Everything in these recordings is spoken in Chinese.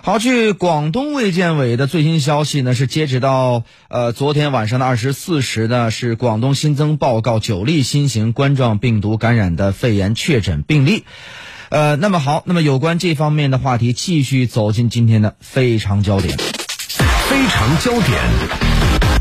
好，据广东卫健委的最新消息呢，是截止到呃昨天晚上的二十四时呢，是广东新增报告九例新型冠状病毒感染的肺炎确诊病例。呃，那么好，那么有关这方面的话题，继续走进今天的非常焦点。非常焦点。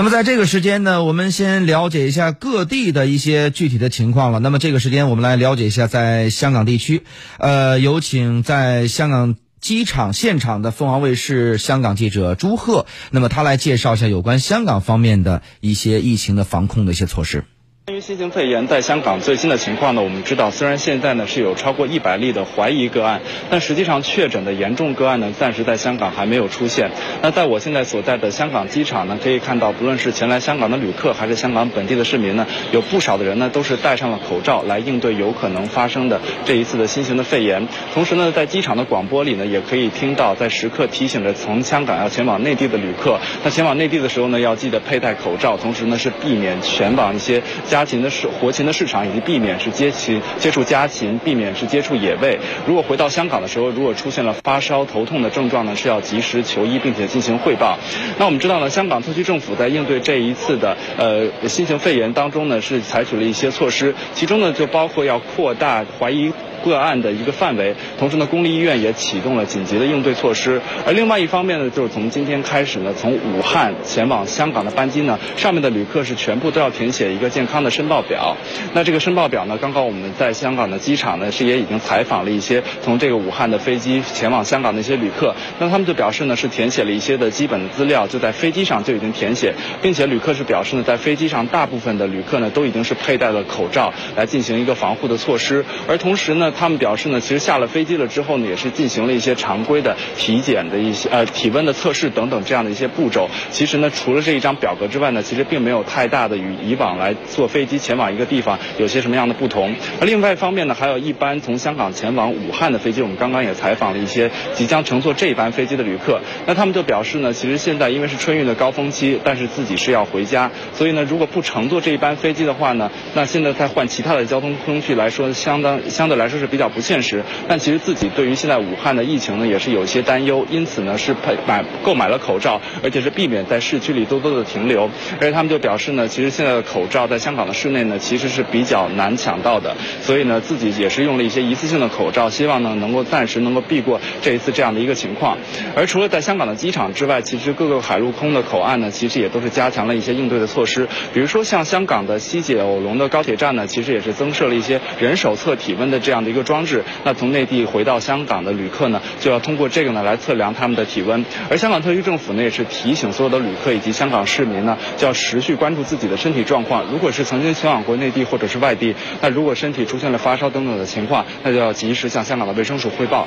那么在这个时间呢，我们先了解一下各地的一些具体的情况了。那么这个时间，我们来了解一下在香港地区，呃，有请在香港机场现场的凤凰卫视香港记者朱贺，那么他来介绍一下有关香港方面的一些疫情的防控的一些措施。关于新型肺炎在香港最新的情况呢，我们知道，虽然现在呢是有超过一百例的怀疑个案，但实际上确诊的严重个案呢，暂时在香港还没有出现。那在我现在所在的香港机场呢，可以看到，不论是前来香港的旅客，还是香港本地的市民呢，有不少的人呢都是戴上了口罩来应对有可能发生的这一次的新型的肺炎。同时呢，在机场的广播里呢，也可以听到在时刻提醒着从香港要前往内地的旅客，那前往内地的时候呢，要记得佩戴口罩，同时呢是避免前往一些家禽的市活禽的市场，以及避免是接禽接触家禽，避免是接触野味。如果回到香港的时候，如果出现了发烧、头痛的症状呢，是要及时求医，并且进行汇报。那我们知道呢，香港特区政府在应对这一次的呃新型肺炎当中呢，是采取了一些措施，其中呢就包括要扩大怀疑。个案的一个范围，同时呢，公立医院也启动了紧急的应对措施。而另外一方面呢，就是从今天开始呢，从武汉前往香港的班机呢，上面的旅客是全部都要填写一个健康的申报表。那这个申报表呢，刚刚我们在香港的机场呢，是也已经采访了一些从这个武汉的飞机前往香港的一些旅客。那他们就表示呢，是填写了一些的基本的资料，就在飞机上就已经填写，并且旅客是表示呢，在飞机上大部分的旅客呢，都已经是佩戴了口罩来进行一个防护的措施。而同时呢，他们表示呢，其实下了飞机了之后呢，也是进行了一些常规的体检的一些呃体温的测试等等这样的一些步骤。其实呢，除了这一张表格之外呢，其实并没有太大的与以往来坐飞机前往一个地方有些什么样的不同。而另外一方面呢，还有一般从香港前往武汉的飞机，我们刚刚也采访了一些即将乘坐这一班飞机的旅客。那他们就表示呢，其实现在因为是春运的高峰期，但是自己是要回家，所以呢，如果不乘坐这一班飞机的话呢，那现在再换其他的交通工具来说，相当相对来说是比较。不现实，但其实自己对于现在武汉的疫情呢，也是有一些担忧，因此呢是配买购买了口罩，而且是避免在市区里多多的停留。而且他们就表示呢，其实现在的口罩在香港的市内呢，其实是比较难抢到的，所以呢自己也是用了一些一次性的口罩，希望呢能够暂时能够避过这一次这样的一个情况。而除了在香港的机场之外，其实各个海陆空的口岸呢，其实也都是加强了一些应对的措施。比如说像香港的西九龙的高铁站呢，其实也是增设了一些人手测体温的这样的一个装。置，那从内地回到香港的旅客呢，就要通过这个呢来测量他们的体温。而香港特区政府呢，也是提醒所有的旅客以及香港市民呢，就要持续关注自己的身体状况。如果是曾经前往过内地或者是外地，那如果身体出现了发烧等等的情况，那就要及时向香港的卫生署汇报。